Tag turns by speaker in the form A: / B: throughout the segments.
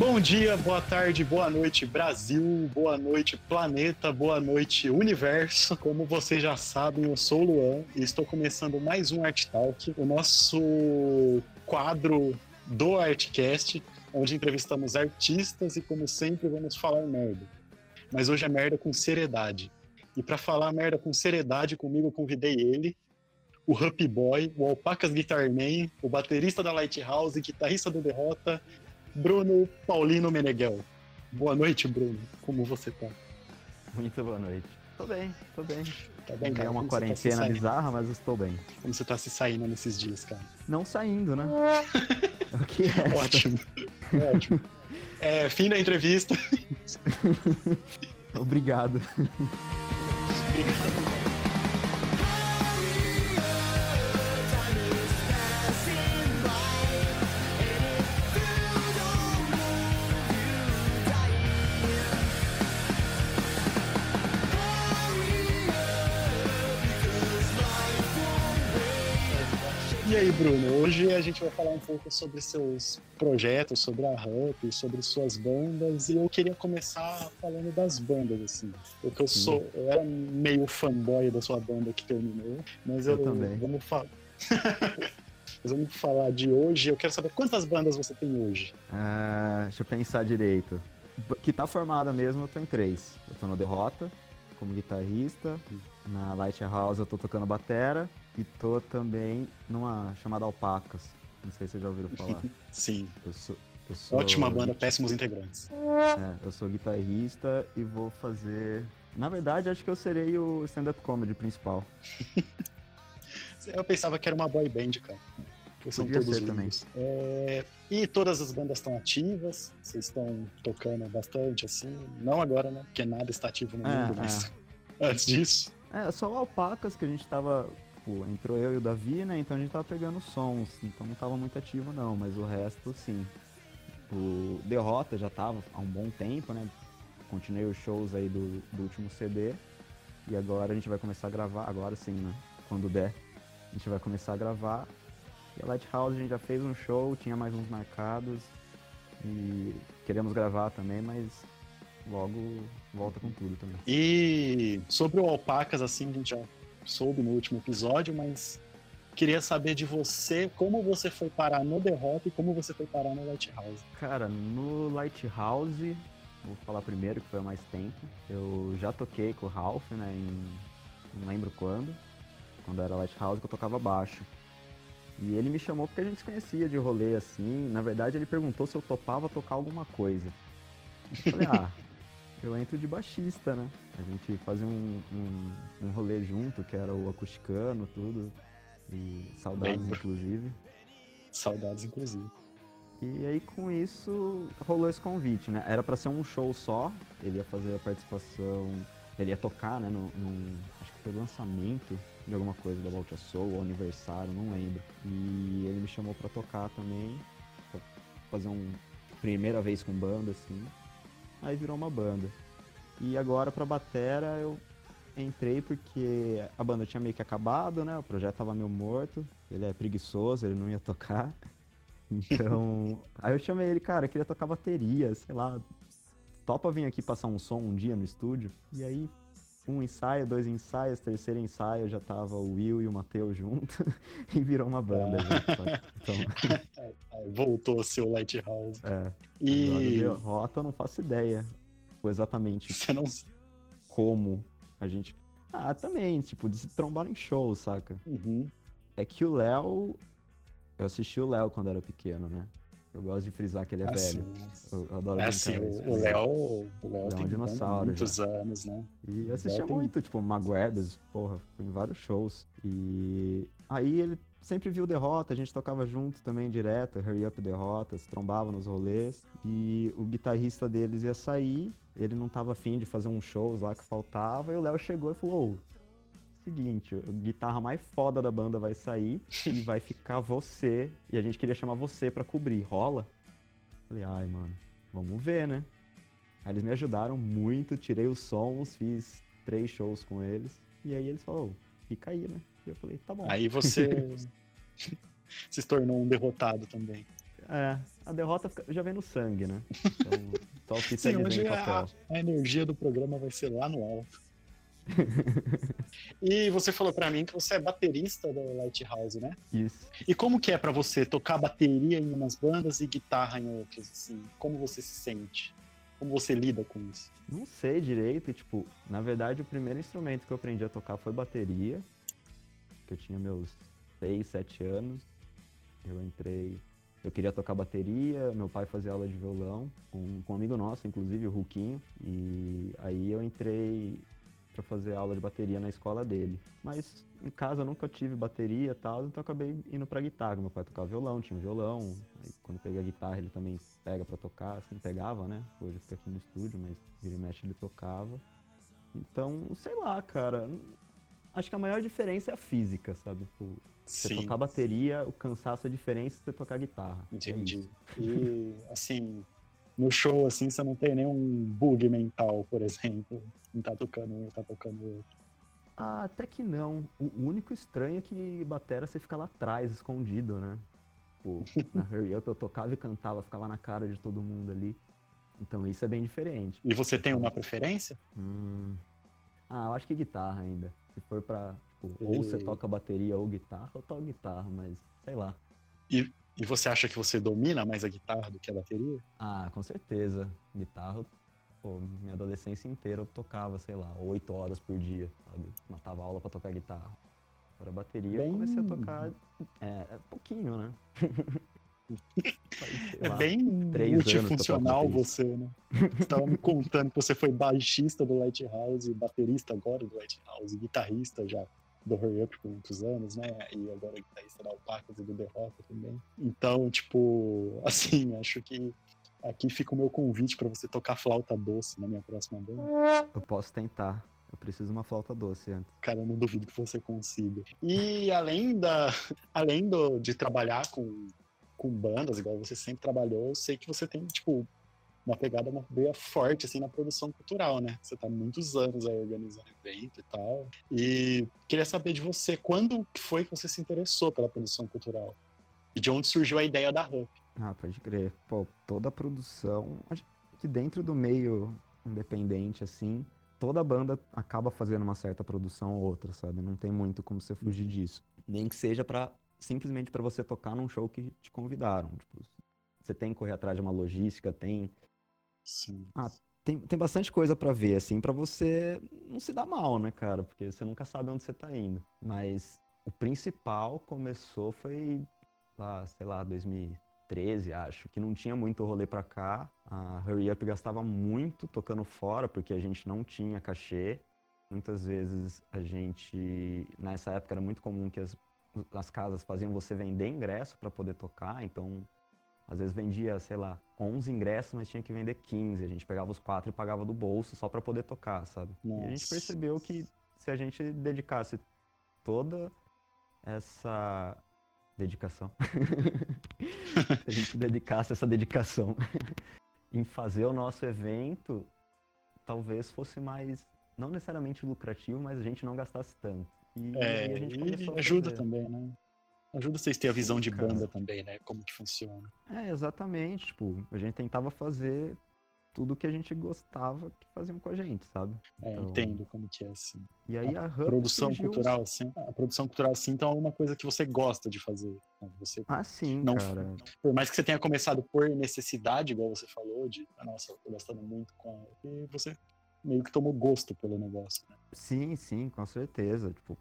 A: Bom dia, boa tarde, boa noite, Brasil, boa noite, planeta, boa noite, universo. Como vocês já sabem, eu sou o Luan e estou começando mais um Art Talk, o nosso quadro do Artcast, onde entrevistamos artistas e, como sempre, vamos falar merda. Mas hoje é merda com seriedade. E para falar merda com seriedade comigo, eu convidei ele, o Happy Boy, o Alpacas Guitar Man, o baterista da Lighthouse, guitarrista do Derrota Bruno Paulino Meneghel. Boa noite, Bruno. Como você tá?
B: Muito boa noite. Tô bem, tô bem.
A: Tá bem, cara?
B: É uma
A: Como
B: quarentena
A: tá
B: bizarra, mas estou bem.
A: Como você tá se saindo nesses dias, cara?
B: Não saindo, né? o que é?
A: Ótimo. Ótimo. É, fim da entrevista.
B: Obrigado.
A: E Hoje a gente vai falar um pouco sobre seus projetos, sobre a Ramp, sobre suas bandas. E eu queria começar falando das bandas, assim. Porque eu sou. Eu era meio fanboy da sua banda que terminou. Mas eu,
B: Eu também.
A: vamos falar. Mas vamos falar de hoje. Eu quero saber quantas bandas você tem hoje.
B: Ah, deixa eu pensar direito. Que tá formada mesmo, eu tô em três. Eu tô no Derrota, como guitarrista. Na Lighthouse eu tô tocando batera. E tô também numa chamada Alpacas. Não sei se vocês já ouviram falar.
A: Sim.
B: Eu sou, eu sou
A: Ótima banda, péssimos integrantes.
B: É, eu sou guitarrista e vou fazer. Na verdade, acho que eu serei o stand-up comedy principal.
A: Eu pensava que era uma boy band, cara. Porque são
B: Podia
A: todos
B: ser também.
A: É, E todas as bandas estão ativas, vocês estão tocando bastante, assim. Não agora, né? Porque nada está ativo no
B: É,
A: mundo, mas antes disso.
B: É, só o Alpacas que a gente tava. Pô, entrou eu e o Davi, né? Então a gente tava pegando sons. Então não tava muito ativo, não. Mas o resto, sim. O Derrota já tava há um bom tempo, né? Continuei os shows aí do, do último CD. E agora a gente vai começar a gravar. Agora sim, né? Quando der. A gente vai começar a gravar. E a Lighthouse a gente já fez um show, tinha mais uns marcados. E queremos gravar também, mas logo volta com tudo também.
A: E sobre o Alpacas, assim, a gente já soube no último episódio, mas queria saber de você como você foi parar no Derrota e como você foi parar no Lighthouse.
B: Cara, no Lighthouse, vou falar primeiro que foi há mais tempo. Eu já toquei com o Ralph, né? Em, não lembro quando. Quando era Lighthouse que eu tocava baixo. E ele me chamou porque a gente se conhecia de rolê assim. Na verdade, ele perguntou se eu topava tocar alguma coisa. Eu falei, ah, eu entro de baixista, né? A gente fazia um, um, um rolê junto, que era o acusticano, tudo. E saudades,
A: Lembro.
B: inclusive.
A: Saudades, inclusive.
B: E aí com isso rolou esse convite, né? Era pra ser um show só, ele ia fazer a participação, ele ia tocar, né, num, num- acho que foi lançamento de alguma coisa da Volta Soul, ou aniversário, não lembro. E ele me chamou pra tocar também, pra fazer um primeira vez com banda assim. Aí virou uma banda. E agora pra batera eu entrei porque a banda tinha meio que acabado, né? O projeto tava meio morto. Ele é preguiçoso, ele não ia tocar. Então, aí eu chamei ele, cara, eu queria tocar bateria, sei lá. Topa vir aqui passar um som um dia no estúdio. E aí, um ensaio, dois ensaios, terceiro ensaio, já tava o Will e o Matheus junto e virou uma banda. sabe? Então,
A: Aí voltou a ser o Lighthouse.
B: é.
A: E
B: Agora, Rota eu não faço ideia exatamente
A: você não.
B: como a gente. Ah, também, tipo, de se trombar em show, saca?
A: Uhum.
B: É que o Léo. Eu assisti o Léo quando era pequeno, né? Eu gosto de frisar que ele é
A: Assim,
B: velho. Eu, eu adoro
A: é assim, o Léo, o Léo
B: é um
A: tem
B: dinossauro
A: muitos anos, né?
B: E eu assistia
A: tem-
B: muito, tipo, Maguebes, porra, em vários shows. E aí ele sempre viu derrota, a gente tocava junto também direto, Hurry Up Derrotas, trombava nos rolês. E o guitarrista deles ia sair, ele não tava afim de fazer uns shows lá que faltava, e o Léo chegou e falou: "Ô, seguinte, a guitarra mais foda da banda vai sair e vai ficar você. E a gente queria chamar você pra cobrir. Rola? Falei, ai, mano, vamos ver, né? Aí eles me ajudaram muito, tirei os sons, fiz três shows com eles. E aí eles falaram, "Ô, fica aí, né? E eu falei, tá bom.
A: Aí você se tornou um derrotado também.
B: É, a derrota já vem no sangue, né? Então, só
A: Sim, hoje
B: em
A: a,
B: papel.
A: a energia do programa vai ser lá no alto. e você falou pra mim que você é baterista da Lighthouse, né?
B: Isso.
A: E como que é pra você tocar bateria em umas bandas e guitarra em outras, assim? Como você se sente? Como você lida com isso?
B: Não sei direito, tipo, na verdade o primeiro instrumento que eu aprendi a tocar foi bateria. Que eu tinha meus 6, 7 anos. Eu entrei. Eu queria tocar bateria, meu pai fazia aula de violão, com, com um amigo nosso, inclusive, o Ruquinho. E aí eu entrei pra fazer aula de bateria na escola dele. Mas em casa eu nunca tive bateria e tal, então eu acabei indo pra guitarra. Meu pai tocava violão, tinha um violão. Aí quando eu peguei a guitarra ele também pega pra tocar, assim, pegava, né? Hoje fica aqui no estúdio, mas vira e mexe ele tocava. Então, sei lá, cara. Acho que a maior diferença é a física, sabe? Tipo, você tocar bateria, o cansaço é diferente de você tocar guitarra. É
A: Entendi.
B: isso.
A: E, assim, no show, assim, você não tem nenhum bug mental, por exemplo. Um tá tocando um, tá tocando outro.
B: Ah, até que não. O único estranho é que batera você fica lá atrás, escondido, né? Tipo, na Hurry Up eu tocava e cantava, ficava na cara de todo mundo ali. Então isso é bem diferente.
A: E você tem uma preferência?
B: Hum. Ah, eu acho que guitarra ainda. Se for pra. Tipo, ou você toca bateria ou guitarra, eu toco guitarra, mas sei lá.
A: E você acha que você domina mais a guitarra do que a bateria?
B: Ah, com certeza. Guitarra, pô, minha adolescência inteira eu tocava, sei lá, oito horas por dia, sabe? Matava aula pra tocar guitarra. Agora bateria eu
A: Bem-
B: comecei a tocar é, é pouquinho, né?
A: É
B: lá.
A: bem multifuncional você, né? Você tava me contando que você foi baixista do Lighthouse, baterista agora do Lighthouse, guitarrista já do Hurry Up por muitos anos, né? E agora guitarrista da Alpacas e do Derrota também. Então, tipo, assim, acho que aqui fica o meu convite pra você tocar flauta doce na minha próxima banda.
B: Eu posso tentar. Eu preciso de uma flauta doce antes.
A: Cara, eu não duvido que você consiga. E além da, além do, de trabalhar com, com bandas, igual você sempre trabalhou, eu sei que você tem, tipo, uma pegada, uma veia forte, assim, na produção cultural, né? Você tá há muitos anos aí organizando evento e tal. E queria saber de você, quando foi que você se interessou pela produção cultural? E de onde surgiu a ideia da RUP?
B: Ah, pode crer. Pô, toda a produção, acho que dentro do meio independente, assim, toda banda acaba fazendo uma certa produção ou outra, sabe? Não tem muito como você fugir disso. Nem que seja para simplesmente para você tocar num show que te convidaram. Tipo, você tem que correr atrás de uma logística, tem
A: Sim.
B: tem, tem bastante coisa pra ver, assim, pra você não se dar mal, né, cara? Porque você nunca sabe onde você tá indo. Mas o principal começou foi lá, sei lá, 2013, acho, que não tinha muito rolê pra cá. A Hurry Up gastava muito tocando fora, porque a gente não tinha cachê. Muitas vezes a gente, nessa época era muito comum que as, as casas faziam você vender ingresso pra poder tocar, então às vezes vendia, sei lá, 11 ingressos, mas tinha que vender 15. A gente pegava os quatro e pagava do bolso só pra poder tocar, sabe? E a gente
A: Nossa.
B: percebeu que se a gente dedicasse toda essa dedicação, se a gente dedicasse essa dedicação em fazer o nosso evento, talvez fosse mais, não necessariamente lucrativo, mas a gente não gastasse tanto. E
A: É,
B: aí a gente
A: e ajuda também, né? Ajuda vocês a ter a visão de banda também, né? Como que funciona.
B: É, exatamente. Tipo, a gente tentava fazer tudo que a gente gostava que faziam com a gente, sabe?
A: É,
B: Então,
A: entendo como que é, assim.
B: E aí a, Hub
A: produção
B: surgiu-
A: cultural, assim. A produção cultural, assim, então é uma coisa que você gosta de fazer. né? Você,
B: Ah, sim,
A: Não
B: cara.
A: por mais que você tenha começado por necessidade, igual você falou, de, ah, nossa, eu tô gastando muito com a... E você meio que tomou gosto pelo negócio, né?
B: Sim, sim, com certeza. Tipo,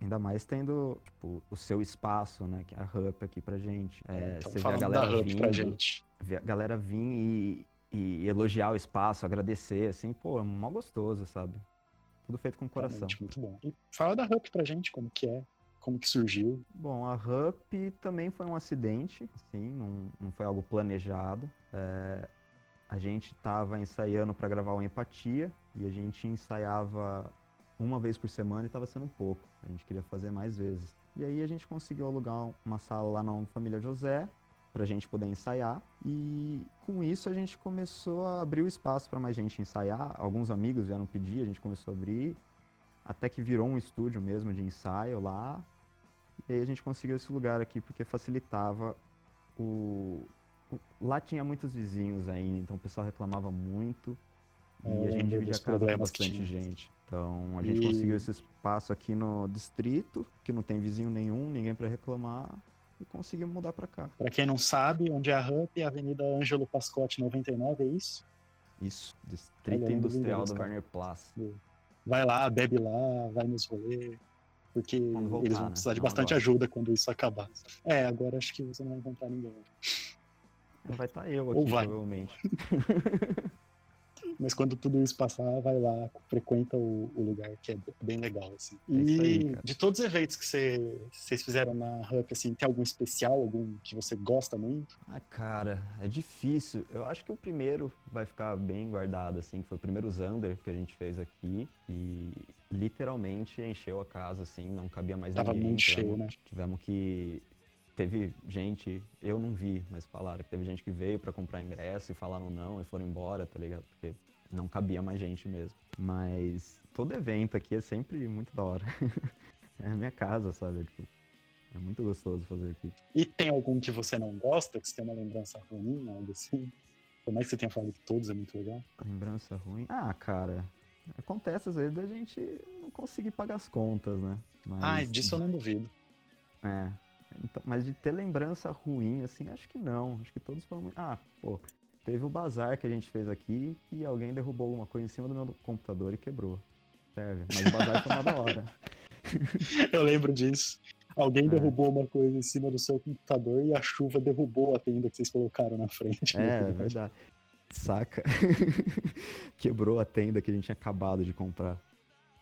B: ainda mais tendo tipo, o seu espaço, né? Que é a Hub aqui pra gente. É,
A: então,
B: você vê a
A: falando da
B: galera
A: Hub pra
B: vindo,
A: gente.
B: a galera vir e, e elogiar o espaço, agradecer, assim, pô, é mó gostoso, sabe? Tudo feito com coração.
A: Realmente muito bom. E fala da Hub pra gente, como que é, como que surgiu.
B: Bom, a Hup também foi um acidente, assim, não, não foi algo planejado. É, a gente estava ensaiando para gravar o Empatia e a gente ensaiava uma vez por semana e estava sendo pouco. A gente queria fazer mais vezes. E aí a gente conseguiu alugar uma sala lá na Família José para a gente poder ensaiar. E com isso a gente começou a abrir o espaço para mais gente ensaiar. Alguns amigos vieram pedir, a gente começou a abrir. Até que virou um estúdio mesmo de ensaio lá. E aí a gente conseguiu esse lugar aqui porque facilitava o, lá tinha muitos vizinhos ainda, então o pessoal reclamava muito. E
A: Eu
B: a gente
A: dos
B: a casa com bastante gente. Então a gente
A: E-
B: conseguiu esse espaço aqui no distrito, que não tem vizinho nenhum, ninguém para reclamar, e conseguimos mudar para cá.
A: Pra quem não sabe, onde é a ramp é a Avenida Ângelo Pascotti 99, é isso?
B: Isso,
A: Eu
B: Distrito
A: do
B: Industrial do
A: cara.
B: Werner Plaza.
A: Vai lá, bebe lá, vai nos rolês. Porque
B: voltar,
A: eles vão
B: né?
A: precisar de
B: Não
A: bastante
B: agora.
A: ajuda quando isso acabar. É, agora acho que você não vai encontrar ninguém.
B: Vai estar eu
A: Ou
B: aqui,
A: vai.
B: provavelmente.
A: Mas quando tudo isso passar, vai lá, frequenta o, o lugar, que é bem legal, assim.
B: É aí,
A: E
B: cara.
A: de todos os eventos que você- vocês fizeram na Ramp, assim, tem algum especial, algum que você gosta muito?
B: Ah, cara, é difícil. Eu acho que o primeiro vai ficar bem guardado, assim, que foi o primeiro Zander que a gente fez aqui. E literalmente encheu a casa, assim, não cabia mais
A: Tava
B: ninguém.
A: muito cheio, né?
B: tivemos que. Teve gente, eu não vi, mas falaram que teve gente que veio pra comprar ingresso e falaram não e foram embora, tá ligado? Porque não cabia mais gente mesmo. Mas todo evento aqui é sempre muito da hora. é a minha casa, sabe? Tipo, é muito gostoso fazer aqui.
A: E tem algum que você não gosta, que você tem uma lembrança ruim, algo assim? Por mais que você tenha falado que todos é muito legal.
B: Lembrança ruim? Ah, cara, acontece às vezes da gente não conseguir pagar as contas, né? Mas,
A: Ah, disso eu não duvido.
B: É. Então, mas de ter lembrança ruim, assim, acho que não. Acho que todos foram. Ah, pô, teve o bazar que a gente fez aqui e alguém derrubou alguma coisa em cima do meu computador e quebrou. Serve. Mas o bazar foi uma da hora.
A: Eu lembro disso. Alguém
B: É.
A: derrubou uma coisa em cima do seu computador e a chuva derrubou a tenda que vocês colocaram na frente.
B: É, é verdade. Saca? Quebrou a tenda que a gente tinha acabado de comprar.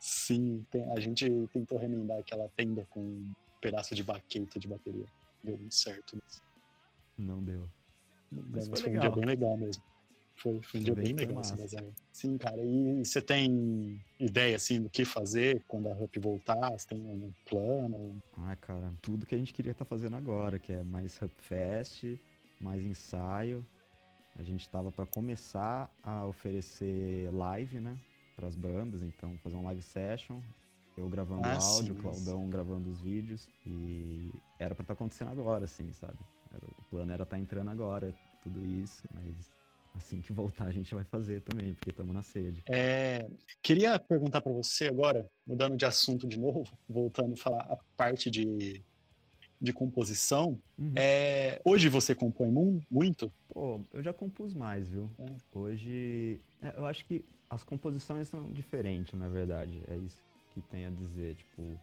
A: Sim, tem- a gente tentou remendar aquela tenda com pedaço de baqueta de bateria. Deu muito certo.
B: Não deu.
A: Mas,
B: foi
A: foi, um dia bem legal mesmo. Foi, foi um dia bem
B: foi
A: legal esse bazar. Sim, cara. E você tem ideia, assim, do que fazer quando a Rup voltar? Você tem um plano?
B: Ah, cara, tudo que a gente queria estar fazendo agora, que é mais Hubfest, mais ensaio. A gente tava para começar a oferecer live, né, para as bandas, então fazer um live session, eu gravando
A: Ah,
B: áudio,
A: sim,
B: o Claudão gravando os vídeos e era para estar acontecendo agora, assim, sabe? Era- o plano era estar entrando agora, tudo isso, mas assim que voltar a gente vai fazer também, porque estamos na sede.
A: É, queria perguntar para você agora, mudando de assunto de novo, voltando a falar a parte de, de composição.
B: Uhum.
A: É, hoje você compõe mu- muito?
B: Pô, eu já compus mais, viu?
A: É.
B: Hoje, é, eu acho que as composições são diferentes, na verdade. É isso que tem a dizer. Tipo,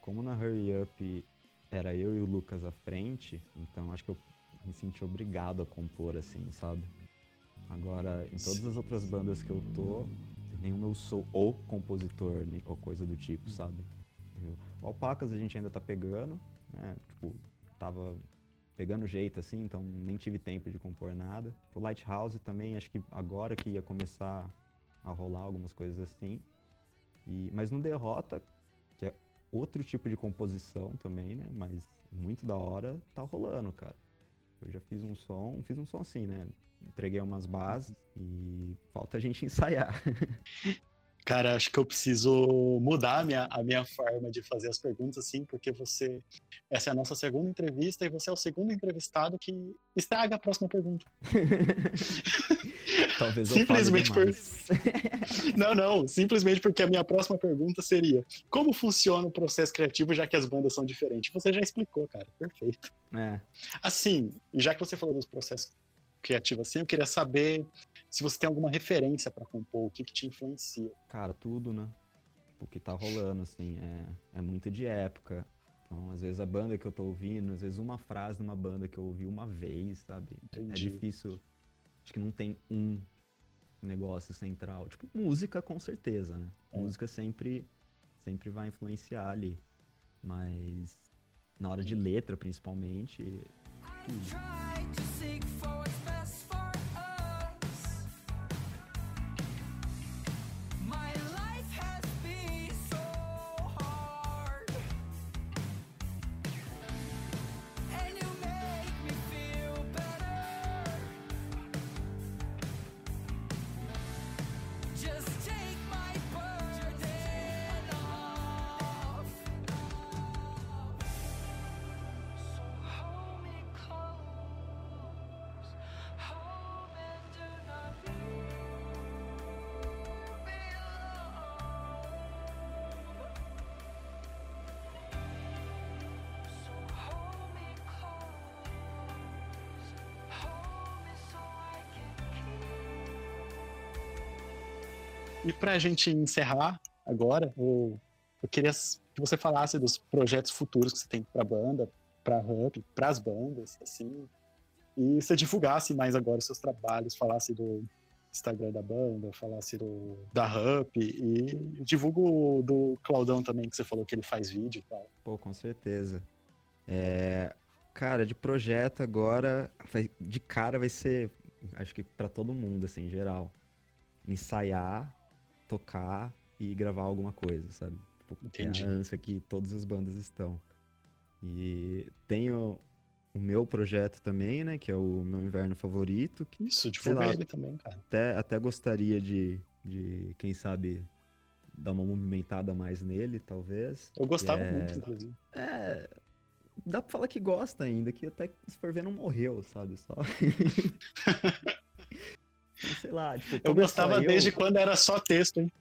B: como na Hurry Up era eu e o Lucas à frente, então acho que eu me senti obrigado a compor, assim, sabe? Agora, em todas as outras bandas que eu tô, nenhuma eu sou o compositor, ou coisa do tipo, sabe? O Alpacas a gente ainda tá pegando, né? Tipo, tava pegando jeito assim, então nem tive tempo de compor nada. O Lighthouse também, acho que agora que ia começar a rolar algumas coisas assim. E, mas no Derrota, que é outro tipo de composição também, né? Mas muito da hora, tá rolando, cara. Eu já fiz um som, fiz um som assim, né? Entreguei umas bases e falta a gente ensaiar.
A: Cara, acho que eu preciso mudar a minha, a minha forma de fazer as perguntas, assim, porque você. Essa é a nossa segunda entrevista e você é o segundo entrevistado que estraga a próxima pergunta.
B: Talvez eu
A: Simplesmente por-. Não, não, simplesmente porque a minha próxima pergunta seria: como funciona o processo criativo, já que as bandas são diferentes? Você já explicou, cara, perfeito.
B: É,
A: Assim, já que você falou dos processos criativos assim, eu queria saber se você tem alguma referência para compor, o que, que te influencia.
B: Cara, tudo, né? O que tá rolando, assim, é, é muito de época. Então, às vezes a banda que eu tô ouvindo, às vezes uma frase numa banda que eu ouvi uma vez, sabe? É
A: Entendi.
B: difícil. Acho que não tem um negócio central. Tipo, música com certeza, né?
A: É.
B: Música sempre, sempre vai influenciar ali. Mas na hora de letra, principalmente, tudo.
A: E pra gente encerrar agora, eu, eu queria que você falasse dos projetos futuros que você tem pra banda, pra Ramp, pras bandas, assim. E você divulgasse mais agora os seus trabalhos, falasse do Instagram da banda, falasse do, da Ramp e divulga o do Claudão também, que você falou que ele faz vídeo e tal.
B: Pô, com certeza. É, cara, de projeto agora, de cara vai ser, acho que pra todo mundo, assim, em geral. Ensaiar, tocar e gravar alguma coisa, sabe? Tipo, que é
A: Entendi.
B: a ânsia que todas as bandas estão. E tenho o meu projeto também, né, que é o meu inverno favorito, que
A: Isso, divulga
B: lá.
A: ele também, cara.
B: até, até gostaria de, de, quem sabe, dar uma movimentada mais nele, talvez.
A: Eu gostava
B: É.
A: muito, inclusive.
B: É. Dá pra falar que gosta ainda, que até se for ver não morreu, sabe? Só. Sei lá, tipo.
A: Eu gostava
B: eu-
A: desde quando era só texto, hein?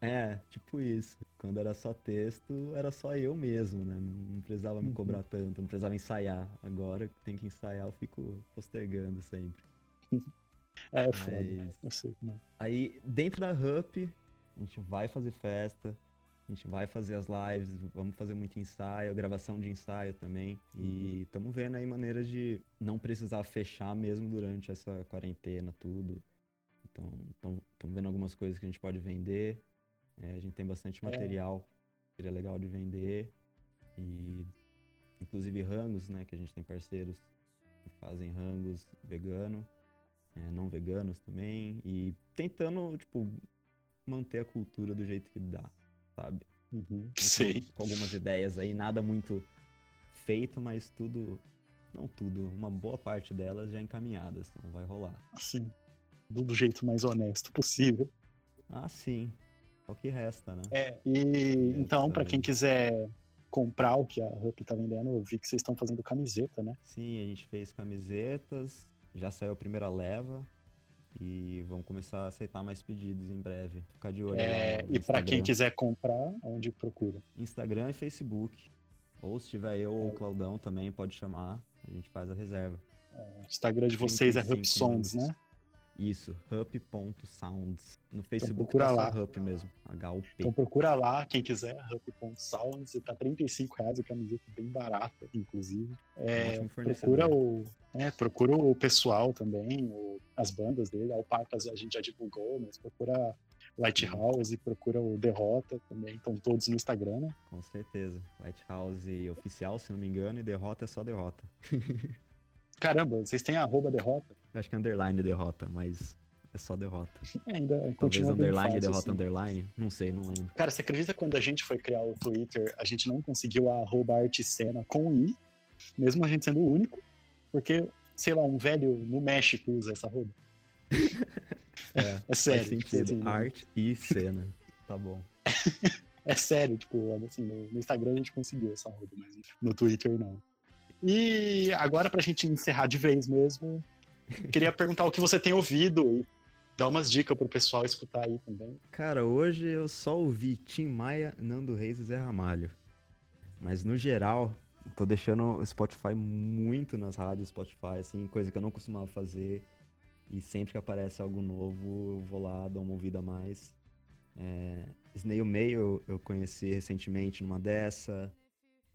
B: É, tipo isso. Quando era só texto, era só eu mesmo, né? Não precisava me
A: Uhum.
B: cobrar tanto, não precisava ensaiar. Agora que tem que ensaiar, eu fico postergando sempre.
A: É, foda.
B: Mas-
A: sei, né?
B: Aí, dentro da Hup, a gente vai fazer festa, a gente vai fazer as lives, vamos fazer muito ensaio, gravação de ensaio também. E estamos vendo aí maneiras de não precisar fechar mesmo durante essa quarentena, tudo. Então, estamos vendo algumas coisas que a gente pode vender. É, a gente tem bastante material que seria legal de vender. E, inclusive, rangos, né? Que a gente tem parceiros que fazem rangos vegano é, não veganos também, e tentando, tipo, manter a cultura do jeito que dá, sabe?
A: Uhum.
B: Com-
A: Sei.
B: Com algumas ideias aí, nada muito feito, mas tudo, não tudo, uma boa parte delas já encaminhadas, então vai rolar.
A: Assim, do jeito mais honesto possível.
B: Ah, sim, é o que resta, né?
A: É, e então,
B: Essa
A: pra quem
B: aí.
A: quiser comprar o que a Rup tá vendendo, eu vi que vocês estão fazendo camiseta, né?
B: Sim, a gente fez camisetas, já saiu a primeira leva, e vamos começar a aceitar mais pedidos em breve. Ficar de olho
A: É, e pra quem quiser comprar, onde procura?
B: Instagram e Facebook. Ou se tiver eu ou o Claudão também, pode chamar. A gente faz a reserva.
A: O Instagram de vocês é
B: 35
A: Rup Songs,
B: minutos.
A: né?
B: Isso, hup.sounds. No Facebook
A: procura
B: tá
A: lá.
B: Hup mesmo. H-U-P.
A: Então procura lá, quem quiser, Rup.sounds, tá 35 reais a camiseta bem barata, inclusive. É, procura o, é, procura o pessoal também, o- as bandas dele, Alpacas a gente já divulgou, mas procura Lighthouse, procura o Derrota também, estão todos no Instagram, né?
B: Com certeza. Lighthouse oficial, se não me engano, e derrota é só derrota.
A: Caramba, vocês têm arroba Derrota?
B: Eu acho que é underline derrota, mas é só derrota.
A: É, ainda
B: Talvez
A: continua
B: underline,
A: fácil,
B: derrota,
A: assim.
B: underline. Não sei, não lembro.
A: Cara, você acredita que quando a gente foi criar o Twitter, a gente não conseguiu a arroba artecena com i, mesmo a gente sendo o único, porque, sei lá, um velho no México usa essa arroba.
B: É,
A: É sério.
B: faz sentido.
A: assim,
B: Arte e cena. Tá bom.
A: É sério, tipo, assim, no, no Instagram a gente conseguiu essa arroba, mas no Twitter não. E agora, pra gente encerrar de vez mesmo, queria perguntar o que você tem ouvido e dar umas dicas pro pessoal escutar aí também.
B: Cara, hoje eu só ouvi Tim Maia, Nando Reis e Zé Ramalho. Mas no geral, tô deixando o Spotify muito nas rádios Spotify, assim, coisa que eu não costumava fazer. E sempre que aparece algo novo, eu vou lá, dou uma ouvida a mais. É, Snail Mail eu conheci recentemente numa dessa.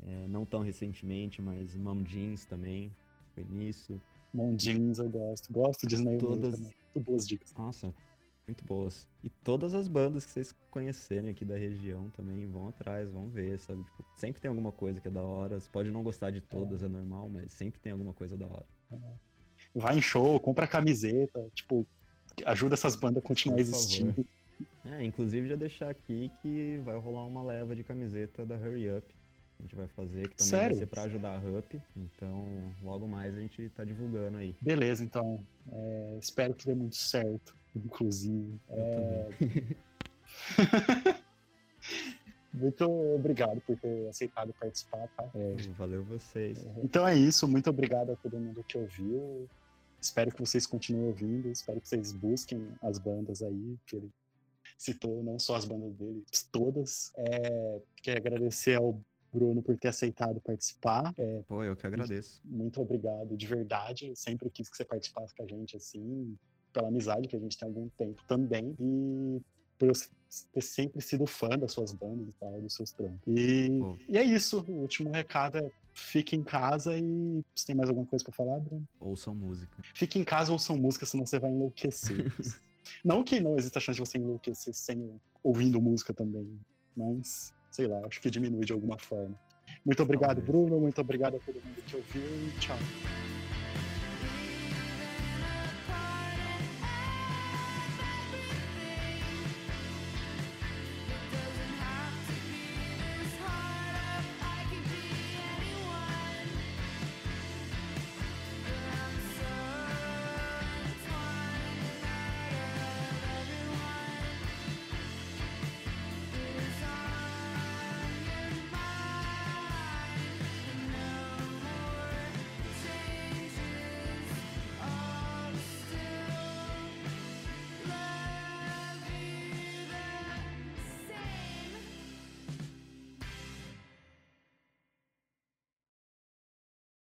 B: É, não tão recentemente, mas Mom Jeans também. Foi nisso.
A: Mondins eu gosto. Gosto de Snail
B: Todas-.
A: Muito boas dicas.
B: Nossa, muito boas. E todas as bandas que vocês conhecerem aqui da região também vão atrás, vão ver, sabe? Tipo, sempre tem alguma coisa que é da hora. Você pode não gostar de todas, é normal, mas sempre tem alguma coisa da hora.
A: Vai em show, compra camiseta, tipo, ajuda essas bandas a continuar existindo.
B: É, inclusive já deixar aqui que vai rolar uma leva de camiseta da Hurry Up. A gente vai fazer, que também
A: Sério?
B: vai ser pra ajudar a Up. Então, logo mais a gente tá divulgando aí.
A: Beleza, então. é, espero que dê muito certo, inclusive. É, muito obrigado por ter aceitado participar, tá? É,
B: Valeu vocês.
A: Então é isso, muito obrigado a todo mundo que ouviu. Espero que vocês continuem ouvindo, espero que vocês busquem as bandas aí, que ele citou, não só as bandas dele, todas. É, quero agradecer ao Bruno por ter aceitado participar. É,
B: Pô, eu que agradeço.
A: muito obrigado de verdade. Eu sempre quis que você participasse com a gente assim, pela amizade que a gente tem há algum tempo também. E por eu ter sempre sido fã das suas bandas e tal, dos seus trampos. E,
B: Pô.
A: e é isso. O último recado é fique em casa e. Você tem mais alguma coisa pra falar, Bruno?
B: Ouçam música.
A: Fique em casa ou ouçam música, senão você vai enlouquecer. não que não exista chance de você enlouquecer sem ouvindo música também, mas sei lá, acho que diminui de alguma forma. Muito obrigado. Bruno. Muito obrigado a todo mundo que ouviu e tchau.